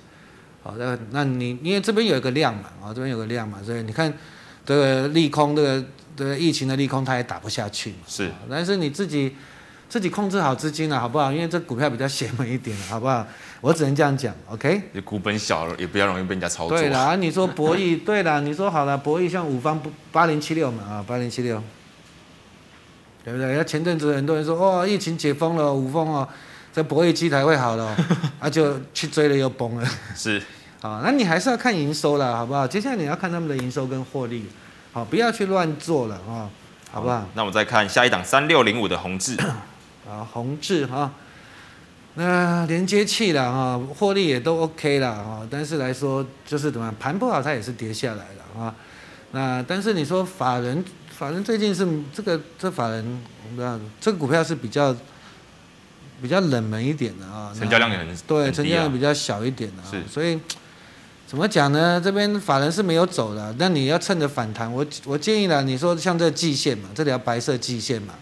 好，那那你因为这边有一个量嘛，啊，这边有个量嘛，所以你看这个利空，这个这个疫情的利空，它也打不下去。是，但是你自己。自己控制好资金了，好不好？因为这股票比较邪门一点，好不好？我只能这样讲，OK？你股本小了，也比较容易被人家操作。对啦，你说博弈，[laughs] 对啦，你说好了，博弈像五方八零七六嘛，啊，八零七六，对不对？那前阵子很多人说，哦，疫情解封了，五峰哦，这博弈机台会好了，[laughs] 啊，就去追了又崩了。是，啊，[laughs] 那你还是要看营收了，好不好？接下来你要看他们的营收跟获利，好，不要去乱做了啊，好不好？那我们再看下一档三六零五的宏志。[coughs] 啊，宏志哈，那连接器了哈，获利也都 OK 了哈，但是来说就是怎么样，盘不好它也是跌下来了啊。那但是你说法人，法人最近是这个这法人，我不知道这个股票是比较比较冷门一点的啊，成交量也很对，成交量比较小一点的啊，所以怎么讲呢？这边法人是没有走的，那你要趁着反弹，我我建议呢，你说像这个季线嘛，这条白色季线嘛。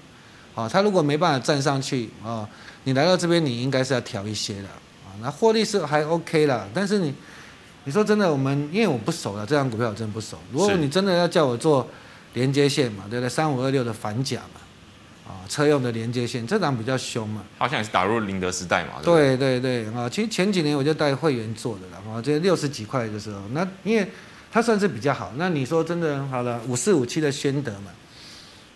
好，他如果没办法站上去啊，你来到这边，你应该是要调一些的啊。那获利是还 OK 啦，但是你，你说真的，我们因为我不熟了，这张股票我真的不熟。如果你真的要叫我做连接线嘛，对不对？三五二六的反甲嘛，啊，车用的连接线，这档比较凶嘛。好像也是打入宁德时代嘛。对对对啊，其实前几年我就带会员做的了啊，这六十几块的时候，那因为它算是比较好。那你说真的好了，五四五七的宣德嘛。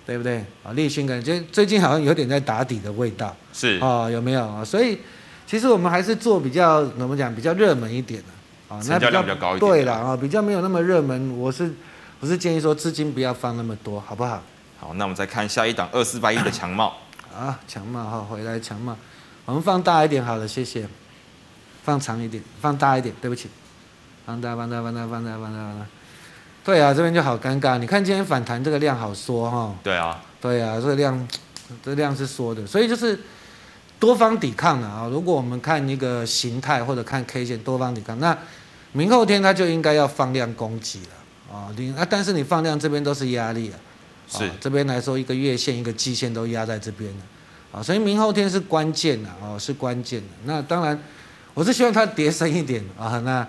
对不对啊？立讯感觉最近好像有点在打底的味道，是啊，有没有啊？所以其实我们还是做比较怎么讲，比较热门一点的啊，成交量比较高一点。对了啊，比较没有那么热门，我是我是建议说资金不要放那么多，好不好？好，那我们再看下一档二四八一的强茂 [coughs] 啊，强茂哈，回来强茂，我们放大一点好了，谢谢，放长一点，放大一点，对不起，放大放大放大放大放大放大。对啊，这边就好尴尬。你看今天反弹这个量好缩哈。对啊，对啊，这个量，这个量是缩的，所以就是多方抵抗了啊。如果我们看一个形态或者看 K 线多方抵抗，那明后天它就应该要放量攻击了啊。你啊，但是你放量这边都是压力啊。是。这边来说，一个月线一个季线都压在这边了啊，所以明后天是关键的哦，是关键的。那当然，我是希望它跌深一点啊，那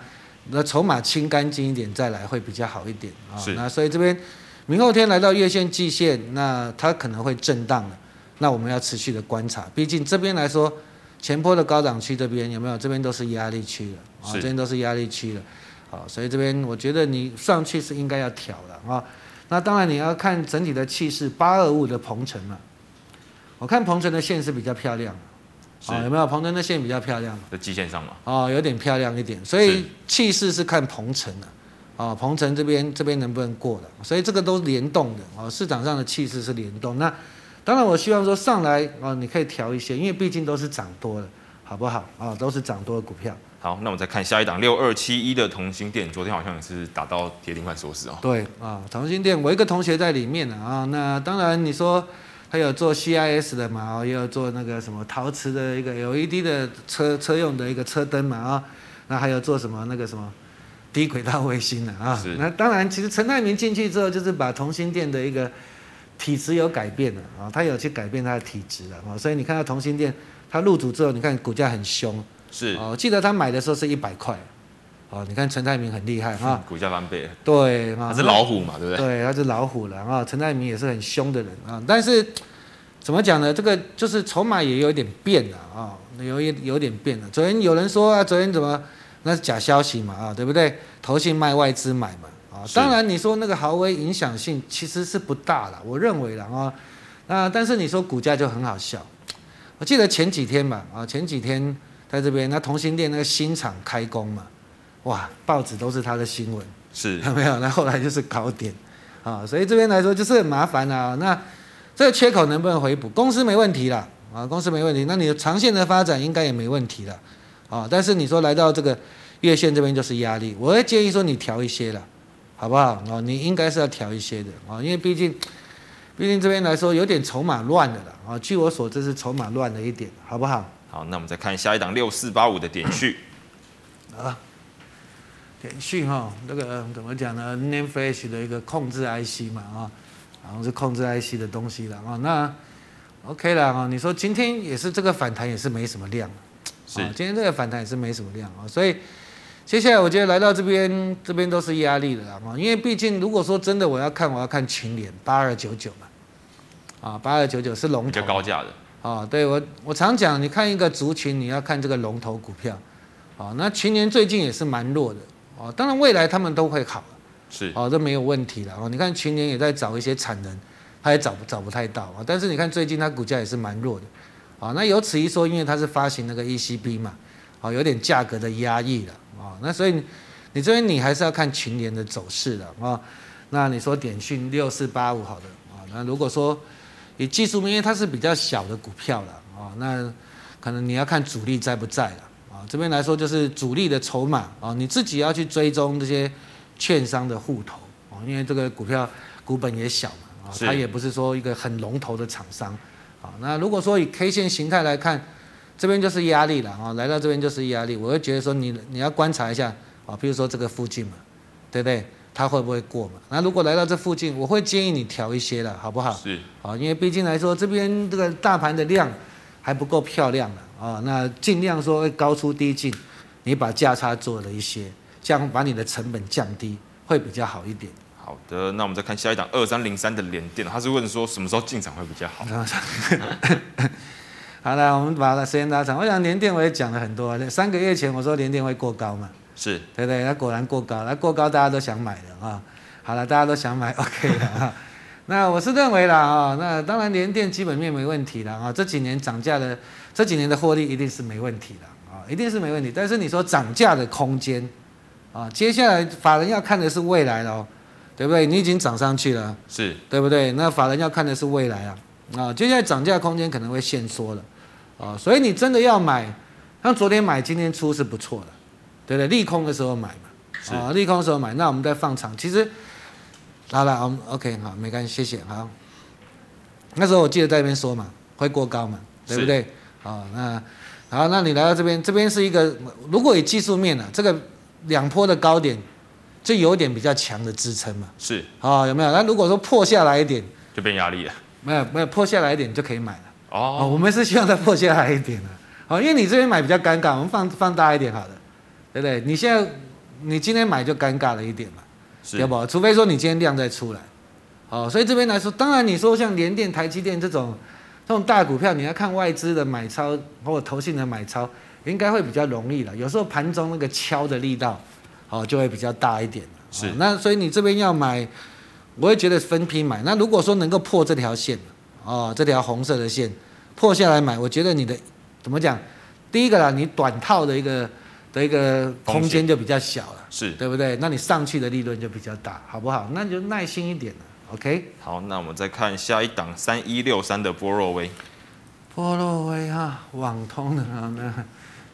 那筹码清干净一点再来会比较好一点啊。那所以这边明后天来到月线季线，那它可能会震荡了，那我们要持续的观察，毕竟这边来说。前坡的高档区这边有没有？这边都是压力区了啊，这边都是压力区的，好，所以这边我觉得你上去是应该要调的啊。那当然你要看整体的气势，八二五的鹏程嘛，我看鹏程的线是比较漂亮的，啊，有没有？鹏程的线比较漂亮，在基线上嘛，哦，有点漂亮一点，所以气势是看鹏程的，啊，鹏程这边这边能不能过的，所以这个都是联动的啊，市场上的气势是联动那。当然，我希望说上来啊，你可以调一些，因为毕竟都是涨多了，好不好啊？都是涨多的股票。好，那我们再看下一档六二七一的同心店，昨天好像也是打到跌停板收市哦。对啊，同心店，我一个同学在里面呢啊。那当然，你说他有做 CIS 的嘛，也有做那个什么陶瓷的一个 LED 的车车用的一个车灯嘛啊。那还有做什么那个什么低轨道卫星的啊？是。那当然，其实陈泰明进去之后，就是把同心店的一个。体质有改变了啊，他有去改变他的体质了啊，所以你看到同心店，他入主之后，你看股价很凶，是哦，记得他买的时候是一百块，哦，你看陈泰明很厉害哈，股价翻倍，对，他是老虎嘛，对不对？对，他是老虎了啊，陈泰明也是很凶的人啊，但是怎么讲呢？这个就是筹码也有点变了啊，有一有点变了。昨天有人说啊，昨天怎么那是假消息嘛啊，对不对？投信卖外资买嘛啊。当然，你说那个豪威影响性其实是不大了，我认为了啊。那但是你说股价就很好笑。我记得前几天吧，啊，前几天在这边那同心店那个新厂开工嘛，哇，报纸都是他的新闻，是，[laughs] 有没有？那后来就是高点，啊，所以这边来说就是很麻烦啊。那这个缺口能不能回补？公司没问题啦，啊，公司没问题。那你的长线的发展应该也没问题了，啊，但是你说来到这个月线这边就是压力，我会建议说你调一些了。好不好？哦，你应该是要调一些的啊，因为毕竟，毕竟这边来说有点筹码乱的了啊。据我所知是筹码乱了一点，好不好？好，那我们再看下一档六四八五的点序 [clears throat] 啊，点序哈，那个怎么讲呢？Name Flash 的一个控制 IC 嘛啊，然后是控制 IC 的东西了啊。那 OK 了啊，你说今天也是这个反弹也是没什么量，是，今天这个反弹也是没什么量啊，所以。接下来我觉得来到这边，这边都是压力的啊，因为毕竟如果说真的我要看，我要看群联八二九九嘛，啊八二九九是龙头，比较高价的啊，对我我常讲，你看一个族群，你要看这个龙头股票，啊，那群联最近也是蛮弱的，啊，当然未来他们都会好，是，啊，这没有问题了啊，你看群联也在找一些产能，他也找不找不太到啊，但是你看最近它股价也是蛮弱的，啊，那由此一说，因为它是发行那个 ECB 嘛，啊，有点价格的压抑了。啊，那所以你这边你还是要看群联的走势的啊。那你说点讯六四八五好的啊，那如果说以技术面，因为它是比较小的股票了啊，那可能你要看主力在不在了啊。这边来说就是主力的筹码啊，你自己要去追踪这些券商的户头啊，因为这个股票股本也小嘛啊，它也不是说一个很龙头的厂商啊。那如果说以 K 线形态来看。这边就是压力了啊，来到这边就是压力，我会觉得说你你要观察一下啊，比如说这个附近嘛，对不对？它会不会过嘛？那如果来到这附近，我会建议你调一些了，好不好？是啊，因为毕竟来说这边这个大盘的量还不够漂亮了啊，那尽量说高出低进，你把价差做了一些，这样把你的成本降低会比较好一点。好的，那我们再看下一档二三零三的联电，他是问说什么时候进场会比较好？[laughs] 好了，我们把它时间拉长。我想联电我也讲了很多，三个月前我说联电会过高嘛，是对不对？那果然过高，那过高大家都想买的啊。好了，大家都想买，[laughs] OK 了啊。那我是认为啦啊，那当然联电基本面没问题了啊。这几年涨价的，这几年的获利一定是没问题的啊，一定是没问题。但是你说涨价的空间啊，接下来法人要看的是未来喽，对不对？你已经涨上去了，是对不对？那法人要看的是未来啊。啊，接下来涨价空间可能会限缩了，啊，所以你真的要买，像昨天买，今天出是不错的，对不对？利空的时候买嘛，啊，利空的时候买，那我们再放长。其实，好了，我们 OK 好，没关系，谢谢，好。那时候我记得在那边说嘛，会过高嘛，对不对？啊，那好，那你来到这边，这边是一个，如果以技术面呢，这个两坡的高点，就有点比较强的支撑嘛，是，啊，有没有？那如果说破下来一点，就变压力了。没有没有破下来一点就可以买了，哦，我们是希望它破下来一点的。好，因为你这边买比较尴尬，我们放放大一点好了，对不对？你现在你今天买就尴尬了一点嘛，对不？除非说你今天量再出来。好，所以这边来说，当然你说像联电、台积电这种这种大股票，你要看外资的买超或者投信的买超，应该会比较容易了。有时候盘中那个敲的力道，好就会比较大一点。是，那所以你这边要买，我会觉得分批买。那如果说能够破这条线，哦，这条红色的线破下来买，我觉得你的。怎么讲？第一个啦，你短套的一个的一个空间就比较小了，是对不对？那你上去的利润就比较大，好不好？那你就耐心一点了，OK？好，那我们再看下一档三一六三的波若威，波若威哈，网通的啊，那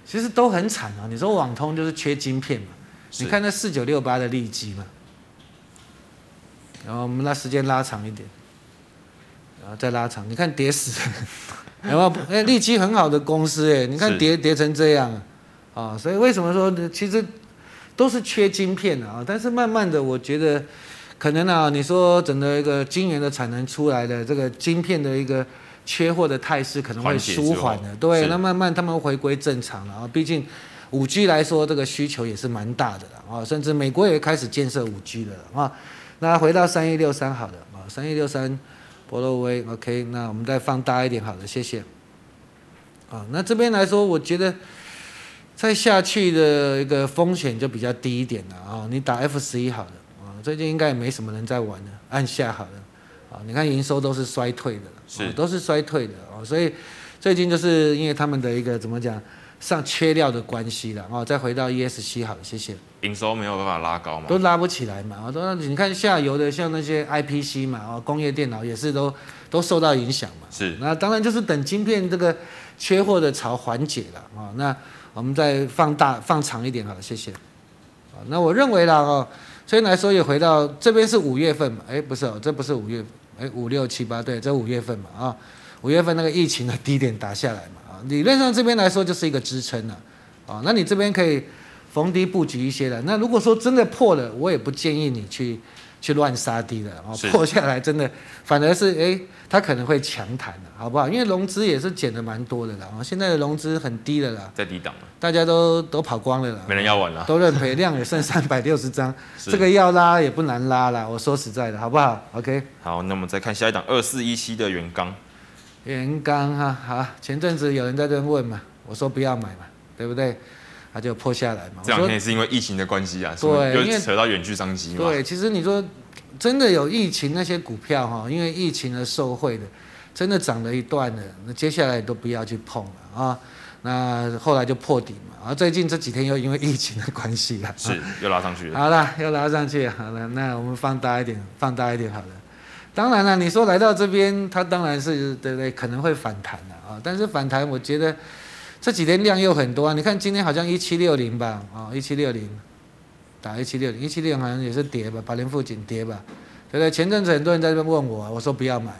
其实都很惨啊。你说网通就是缺晶片嘛？你看那四九六八的利基嘛，然后我们那时间拉长一点，然后再拉长，你看跌死。[laughs] 有没有？哎，利基很好的公司哎，你看跌跌成这样啊，啊，所以为什么说呢？其实都是缺晶片的啊，但是慢慢的，我觉得可能啊，你说整个一个晶圆的产能出来的这个晶片的一个缺货的态势可能会舒缓的，对，那慢慢他们回归正常了啊。毕竟五 G 来说，这个需求也是蛮大的了啊，甚至美国也开始建设五 G 的了啊。那回到三一六三好的啊，三一六三。博洛威，OK，那我们再放大一点，好的，谢谢。啊，那这边来说，我觉得再下去的一个风险就比较低一点了啊。你打 F 十一好了啊，最近应该也没什么人在玩了，按下好了啊。你看营收都是衰退的，是都是衰退的啊，所以最近就是因为他们的一个怎么讲？上缺料的关系了啊，再回到 ESC 好，谢谢。营收没有办法拉高嘛？都拉不起来嘛？哦，都你看下游的像那些 IPC 嘛，哦，工业电脑也是都都受到影响嘛。是。那当然就是等晶片这个缺货的潮缓解了啊。那我们再放大放长一点好了，谢谢。啊，那我认为啦哦，所以来说也回到这边是五月份嘛？哎，不是哦，这不是五月，哎，五六七八对，这五月份嘛啊，五月份那个疫情的低点打下来嘛啊。理论上这边来说就是一个支撑了，啊，那你这边可以逢低布局一些的。那如果说真的破了，我也不建议你去去乱杀低的，啊，破下来真的反而是哎，它可能会强弹的，好不好？因为融资也是减的蛮多的啦，啊，现在的融资很低的啦，在低档了，大家都都跑光了啦，没人要玩了，都认赔，量也剩三百六十张，[laughs] 这个要拉也不难拉啦，我说实在的，好不好？OK，好，那我们再看下一档二四一七的元刚。元刚哈好，前阵子有人在这问嘛，我说不要买嘛，对不对？他就破下来嘛。这两天也是因为疫情的关系啊，对，又扯到远距商机嘛。对，其实你说真的有疫情那些股票哈，因为疫情而受惠的，真的涨了一段了，那接下来都不要去碰了啊。那后来就破底嘛，啊，最近这几天又因为疫情的关系了，是又拉上去了。好了，又拉上去，好了，那我们放大一点，放大一点好了。当然了，你说来到这边，它当然是对不对？可能会反弹的啊。但是反弹，我觉得这几天量又很多啊。你看今天好像一七六零吧，啊，一七六零打一七六零，一七六零好像也是跌吧，八零附近跌吧，对不对？前阵子很多人在这边问我，我说不要买，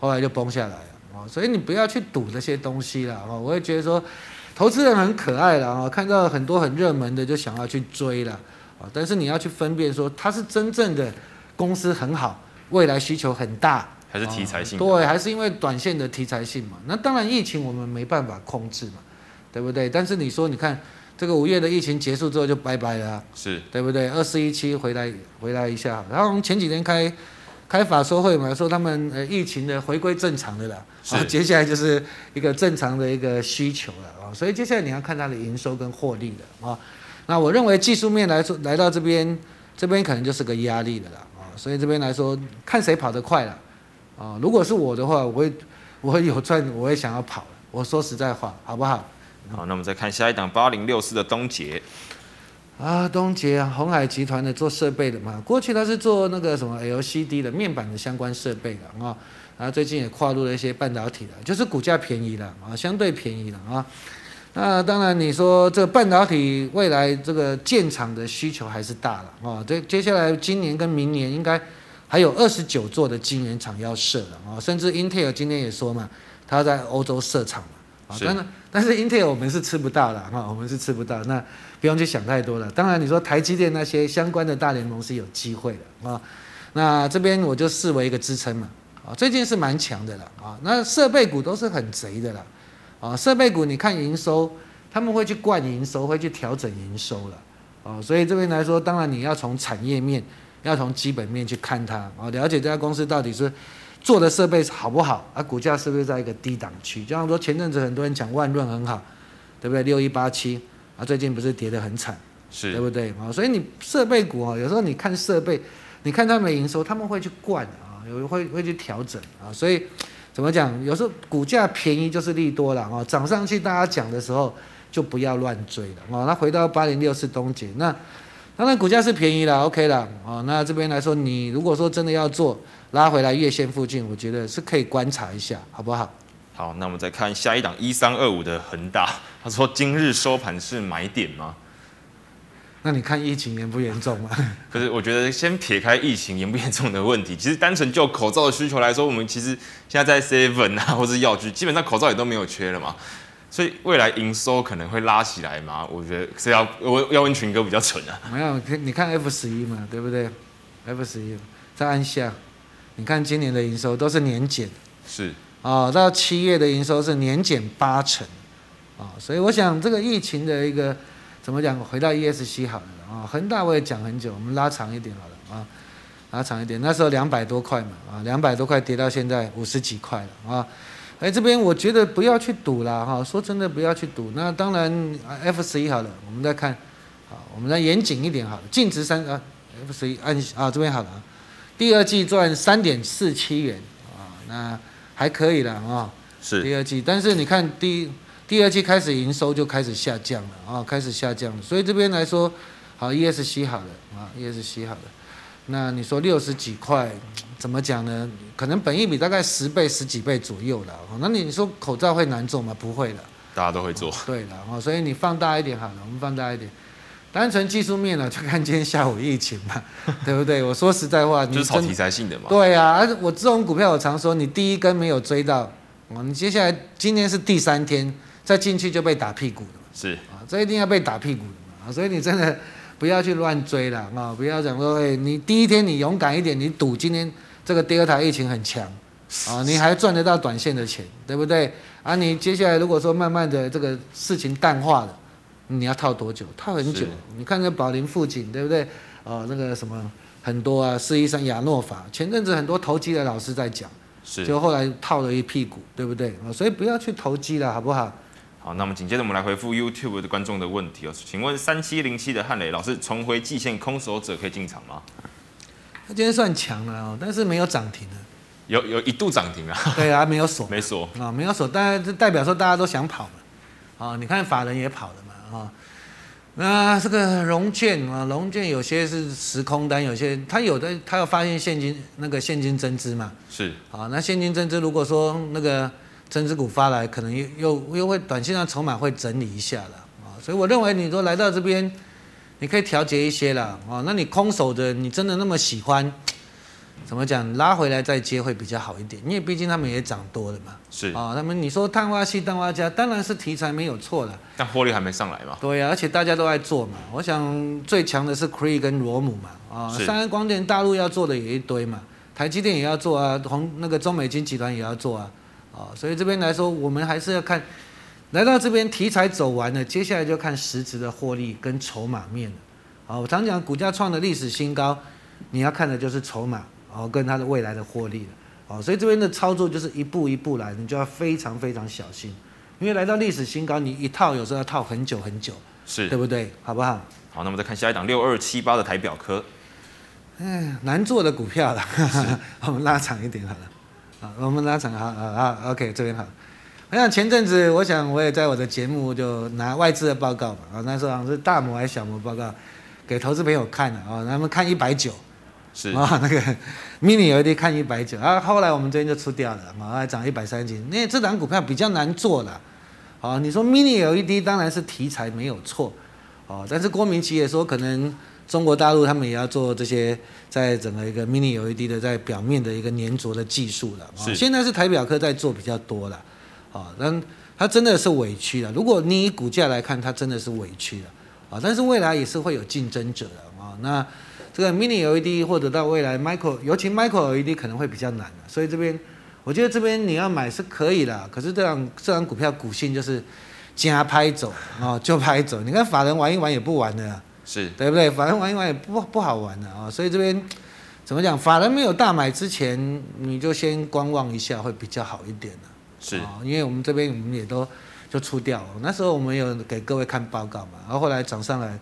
后来就崩下来了啊。所以你不要去赌这些东西了啊。我会觉得说，投资人很可爱了啊，看到很多很热门的就想要去追了啊。但是你要去分辨说，它是真正的公司很好。未来需求很大，还是题材性？对，还是因为短线的题材性嘛？那当然，疫情我们没办法控制嘛，对不对？但是你说，你看这个五月的疫情结束之后就拜拜了，是对不对？二四一七回来回来一下，然后我们前几天开开法说会嘛，说他们呃疫情的回归正常的了，然后接下来就是一个正常的一个需求了啊，所以接下来你要看它的营收跟获利的啊。那我认为技术面来说，来到这边这边可能就是个压力的了。所以这边来说，看谁跑得快了，啊，如果是我的话，我会，我会有赚，我会想要跑。我说实在话，好不好？好，那我们再看下一档八零六四的东杰。啊，东杰啊，鸿海集团的做设备的嘛，过去他是做那个什么 LCD 的面板的相关设备的啊，然后最近也跨入了一些半导体的，就是股价便宜了啊，相对便宜了啊。那当然，你说这个半导体未来这个建厂的需求还是大了啊。这接下来今年跟明年应该还有二十九座的晶圆厂要设了啊。甚至 Intel 今天也说嘛，他在欧洲设厂嘛啊。但是但是 Intel 我们是吃不到的啊，我们是吃不到。那不用去想太多了。当然你说台积电那些相关的大联盟是有机会的啊。那这边我就视为一个支撑嘛啊，最近是蛮强的了啊。那设备股都是很贼的了啊，设备股你看营收，他们会去灌营收，会去调整营收了啊。所以这边来说，当然你要从产业面，要从基本面去看它啊，了解这家公司到底是做的设备好不好啊，股价是不是在一个低档区？就像说前阵子很多人讲万润很好，对不对？六一八七啊，最近不是跌得很惨，是对不对啊？所以你设备股啊，有时候你看设备。你看他们营收，他们会去灌啊，有会会去调整啊，所以怎么讲？有时候股价便宜就是利多了啊，涨上去大家讲的时候就不要乱追了啊。那回到八零六是东杰，那当然股价是便宜了，OK 了啊。那这边来说，你如果说真的要做拉回来月线附近，我觉得是可以观察一下，好不好？好，那我们再看下一档一三二五的恒大，[laughs] 他说今日收盘是买点吗？那你看疫情严不严重吗？[laughs] 可是我觉得先撇开疫情严不严重的问题，其实单纯就口罩的需求来说，我们其实现在在 Seven 啊，或是药局，基本上口罩也都没有缺了嘛。所以未来营收可能会拉起来嘛？我觉得是要我要问群哥比较蠢啊。没有，你看 F 十一嘛，对不对？F 十一再按下，你看今年的营收都是年减，是啊、哦，到七月的营收是年减八成啊、哦，所以我想这个疫情的一个。怎么讲？回到 ESC 好了啊，恒大我也讲很久，我们拉长一点好了啊，拉长一点。那时候两百多块嘛啊，两百多块跌到现在五十几块了啊。哎，这边我觉得不要去赌啦哈，说真的不要去赌。那当然 F 十一好了，我们再看，好，我们再严谨一点好了。净值三啊，F 十一按啊这边好了啊，第二季赚三点四七元啊，那还可以了啊。是第二季，但是你看第一。第二季开始营收就开始下降了啊，开始下降了，所以这边来说，好 ESC 好了啊，ESC 好了，那你说六十几块，怎么讲呢？可能本益比大概十倍十几倍左右了，那你说口罩会难做吗？不会的，大家都会做。对了啊，所以你放大一点好了，我们放大一点，单纯技术面呢，就看今天下午疫情嘛，[laughs] 对不对？我说实在话，你 [laughs] 就是炒题材性的嘛。对啊，而我这种股票我常说，你第一根没有追到，哦，你接下来今天是第三天。再进去就被打屁股了，是啊，这一定要被打屁股的嘛，啊，所以你真的不要去乱追了啊，不要讲说，哎，你第一天你勇敢一点，你赌今天这个第二台疫情很强，啊，你还赚得到短线的钱，对不对？啊，你接下来如果说慢慢的这个事情淡化了，你要套多久？套很久。你看那宝林富锦，对不对？哦，那个什么很多啊，四一三亚诺法，前阵子很多投机的老师在讲，是，就后来套了一屁股，对不对？啊，所以不要去投机了，好不好？好，那么紧接着我们来回复 YouTube 的观众的问题哦。请问三七零七的汉雷老师，重回季线空手者可以进场吗？他今天算强了哦，但是没有涨停了。有有一度涨停啊？对啊，没有锁，没锁啊，没有锁，但是代表说大家都想跑嘛。啊，你看法人也跑了嘛啊。那这个融券啊，融券有些是时空单，有些它有的它要发现现金那个现金增资嘛。是啊，那现金增资如果说那个。增资股发来，可能又又又会短线上筹码会整理一下了啊，所以我认为你说来到这边，你可以调节一些了啊。那你空手的，你真的那么喜欢？怎么讲？拉回来再接会比较好一点，因为毕竟他们也涨多了嘛。是啊，他们你说碳化系、氮化镓，当然是题材没有错了，但获利还没上来嘛。对呀、啊，而且大家都在做嘛。我想最强的是 Cree 跟罗姆嘛啊，三安光电大陆要做的也一堆嘛，台积电也要做啊，红那个中美金集团也要做啊。啊，所以这边来说，我们还是要看，来到这边题材走完了，接下来就看实质的获利跟筹码面了。啊，我常讲股价创的历史新高，你要看的就是筹码，哦，跟它的未来的获利了。哦，所以这边的操作就是一步一步来，你就要非常非常小心，因为来到历史新高，你一套有时候要套很久很久，是对不对？好不好？好，那我们再看下一档六二七八的台表科，嗯，难做的股票了，[laughs] 我们拉长一点好了。啊，我们拉长好啊啊，OK，这边好。我想前阵子，我想我也在我的节目就拿外资的报告嘛，啊，那时候好像是大摩还是小摩报告，给投资朋友看的啊，他们看一百九，是啊，那个 mini LED 看一百九，啊，后来我们这边就出掉了，啊，还涨一百三十几，因为这档股票比较难做了，啊，你说 mini LED 当然是题材没有错，哦，但是郭明奇也说可能。中国大陆他们也要做这些，在整个一个 mini LED 的在表面的一个粘着的技术了。是。现在是台表科在做比较多了，啊，但它真的是委屈了。如果你以股价来看，它真的是委屈了，啊，但是未来也是会有竞争者的啊。那这个 Mini LED 或者到未来 Micro，尤其 Micro LED 可能会比较难，所以这边我觉得这边你要买是可以的，可是这样这档股票股性就是加拍走啊，就拍走。你看法人玩一玩也不玩的，是对不对？法人玩一玩也不不好玩的啊，所以这边怎么讲？法人没有大买之前，你就先观望一下会比较好一点的。是啊，因为我们这边我们也都就出掉了，那时候我们有给各位看报告嘛，然后后来涨上来。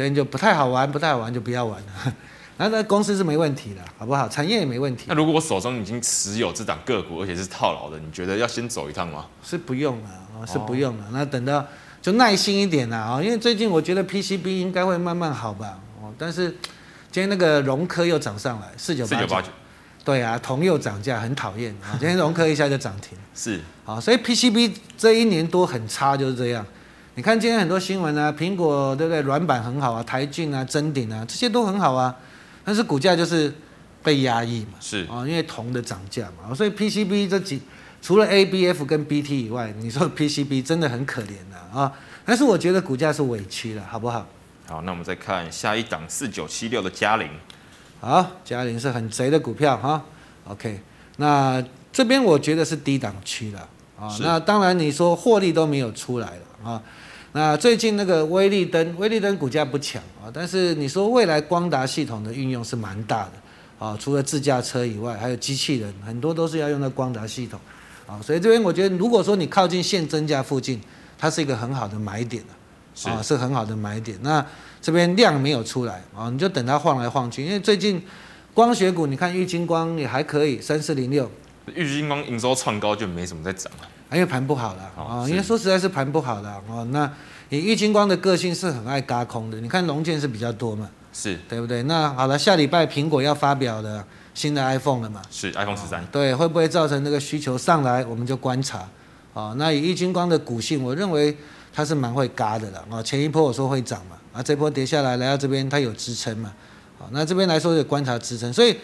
这边就不太好玩，不太好玩就不要玩了。[laughs] 那那公司是没问题的，好不好？产业也没问题。那如果我手中已经持有这档个股，而且是套牢的，你觉得要先走一趟吗？是不用了，是不用了。那等到就耐心一点啦啊，因为最近我觉得 PCB 应该会慢慢好吧。哦，但是今天那个融科又涨上来，四九八九。对啊，铜又涨价，很讨厌啊。今天融科一下就涨停。[laughs] 是。好，所以 PCB 这一年多很差，就是这样。你看今天很多新闻啊，苹果对不对？软板很好啊，台郡啊、臻鼎啊，这些都很好啊，但是股价就是被压抑嘛，是。啊，因为铜的涨价嘛，所以 PCB 这几除了 ABF 跟 BT 以外，你说 PCB 真的很可怜的啊，但是我觉得股价是委屈了，好不好？好，那我们再看下一档四九七六的嘉陵，好，嘉陵是很贼的股票哈，OK，那这边我觉得是低档区了啊，那当然你说获利都没有出来了啊。那最近那个威利登，威利登股价不强啊，但是你说未来光达系统的运用是蛮大的啊，除了自驾车以外，还有机器人，很多都是要用到光达系统啊，所以这边我觉得，如果说你靠近现增价附近，它是一个很好的买点啊，是很好的买点。那这边量没有出来啊，你就等它晃来晃去，因为最近光学股，你看玉金光也还可以，三四零六，玉金光营收创高就没什么在涨了。因为盘不好了啊，因为说实在是盘不好了啊。那以玉金光的个性是很爱嘎空的，你看龙剑是比较多嘛，是对不对？那好了，下礼拜苹果要发表的新的 iPhone 了嘛，是 iPhone 十三，对，会不会造成那个需求上来？我们就观察啊。那以玉金光的股性，我认为它是蛮会嘎的了啊。前一波我说会涨嘛，啊，这波跌下来来到这边它有支撑嘛，啊，那这边来说有观察支撑，所以。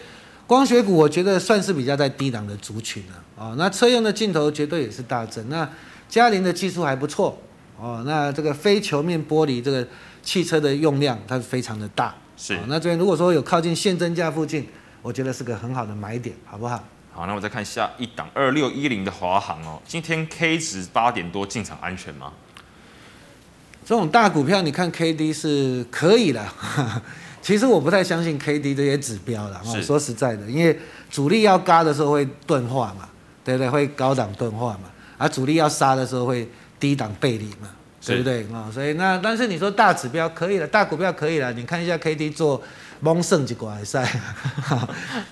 光学股我觉得算是比较在低档的族群了啊，那车用的镜头绝对也是大增。那嘉陵的技术还不错哦，那这个非球面玻璃这个汽车的用量它是非常的大，是。那这边如果说有靠近现增价附近，我觉得是个很好的买点，好不好？好，那我再看下一档二六一零的华航哦，今天 K 值八点多进场安全吗？这种大股票你看 K D 是可以的。[laughs] 其实我不太相信 K D 这些指标了，我说实在的，因为主力要嘎的时候会钝化嘛，对不对？会高档钝化嘛，而主力要杀的时候会低档背离嘛，对不对啊？所以那但是你说大指标可以了，大股票可以了，你看一下 K D 做蒙胜几管赛，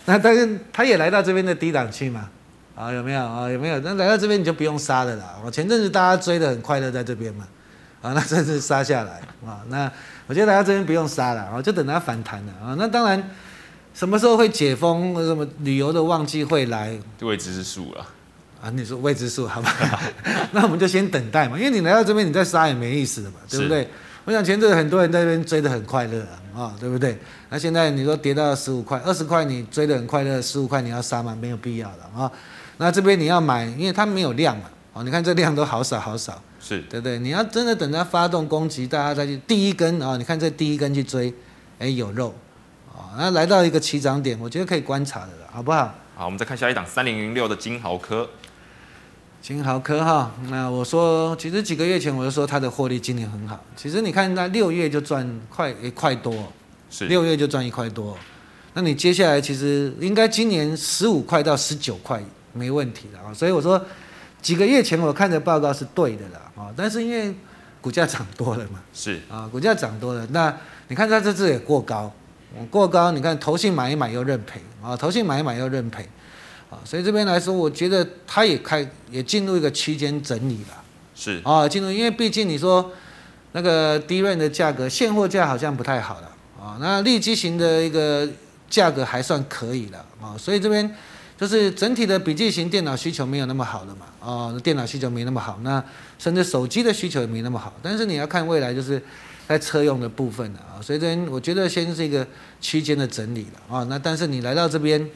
那但是他也来到这边的低档区嘛，啊有没有啊有没有？那来到这边你就不用杀的啦，我前阵子大家追的很快乐在这边嘛，啊那这次杀下来啊那。我觉得大家这边不用杀了啊，就等它反弹了啊。那当然，什么时候会解封？什么旅游的旺季会来？未知数了啊！你说未知数，好吧？[laughs] 那我们就先等待嘛。因为你来到这边，你再杀也没意思的嘛，对不对？我想前阵很多人在那边追得很快乐啊，对不对？那现在你说跌到十五块、二十块，你追得很快乐，十五块你要杀吗？没有必要的啊。那这边你要买，因为它没有量嘛。哦，你看这量都好少好少。是对不对？你要真的等它发动攻击，大家再去第一根啊！你看这第一根去追，哎，有肉啊！那来到一个起涨点，我觉得可以观察的了，好不好？好，我们再看下一档三零零六的金豪科。金豪科哈，那我说，其实几个月前我就说它的获利今年很好。其实你看它六月就赚快一块多，是六月就赚一块多。那你接下来其实应该今年十五块到十九块没问题的啊！所以我说。几个月前我看的报告是对的了啊，但是因为股价涨多了嘛，是。啊，股价涨多了，那你看它这次也过高，过高，你看投信买一买又认赔啊，投信买一买又认赔啊，所以这边来说，我觉得它也开也进入一个区间整理了，是。啊，进入，因为毕竟你说那个 DRAM 的价格现货价好像不太好了啊，那利基型的一个价格还算可以了啊，所以这边。就是整体的笔记型电脑需求没有那么好了嘛，哦，电脑需求没那么好，那甚至手机的需求也没那么好。但是你要看未来，就是在车用的部分的啊，所以这边我觉得先是一个区间的整理了啊。那但是你来到这边，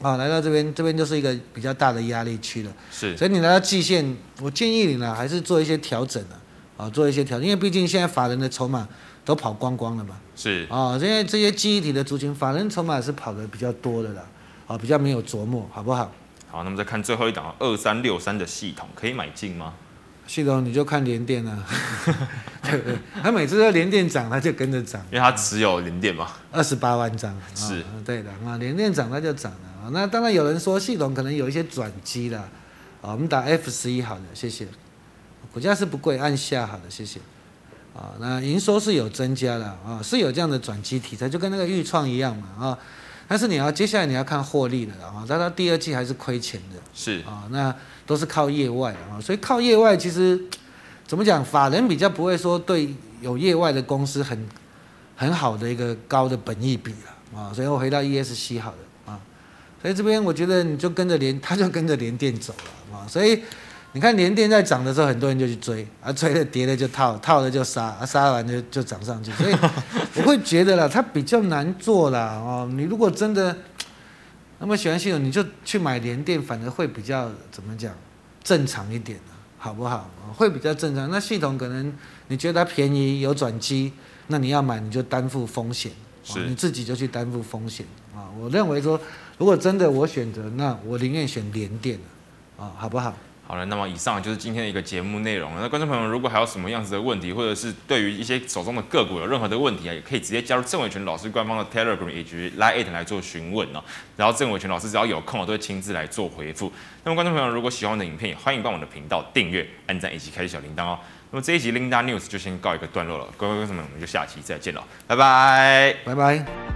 啊，来到这边，这边就是一个比较大的压力区了。是。所以你来到季线，我建议你呢，还是做一些调整的啊，做一些调整，因为毕竟现在法人的筹码都跑光光了嘛。是啊，因为这些记忆体的族群，法人筹码是跑的比较多的啦，啊，比较没有琢磨，好不好？好，那么再看最后一档二三六三的系统，可以买进吗？系统你就看联电啊，[laughs] 对不对？他每次都联电涨，他就跟着涨，因为他持有联电嘛，二十八万张，[laughs] 是，哦、对的啊，联电涨，它就涨了啊。那当然有人说系统可能有一些转机了，啊，我们打 F 十一好了，谢谢。股价是不贵，按下好了，谢谢。啊，那营收是有增加的啊，是有这样的转机题材，就跟那个预创一样嘛啊。但是你要接下来你要看获利的啊，但它第二季还是亏钱的，是啊，那都是靠业外啊，所以靠业外其实 [tsk] 怎么讲，法人比较不会说对有业外的公司很很好的一个高的本益比了啊，所以我回到 ESC 好了啊，所以这边我觉得你就跟着联，他就跟着联电走了啊，所以。你看联电在涨的时候，很多人就去追，啊，追了跌了就套，套了就杀，啊，杀完就就涨上去，所以 [laughs] 我会觉得啦，它比较难做啦，哦，你如果真的那么喜欢系统，你就去买联电，反而会比较怎么讲，正常一点，好不好？会比较正常。那系统可能你觉得它便宜有转机，那你要买你就担负风险，是你自己就去担负风险啊。我认为说，如果真的我选择，那我宁愿选联电啊，好不好？好了，那么以上就是今天的一个节目内容了。那观众朋友，如果还有什么样子的问题，或者是对于一些手中的个股有任何的问题啊，也可以直接加入郑伟权老师官方的 Telegram 以及 Line 来做询问哦。然后郑伟权老师只要有空，我都会亲自来做回复。那么观众朋友，如果喜欢我的影片，也欢迎帮我的频道订阅、按赞以及开启小铃铛哦。那么这一集 Linda News 就先告一个段落了，各位观众们，我们就下期再见了，拜拜，拜拜。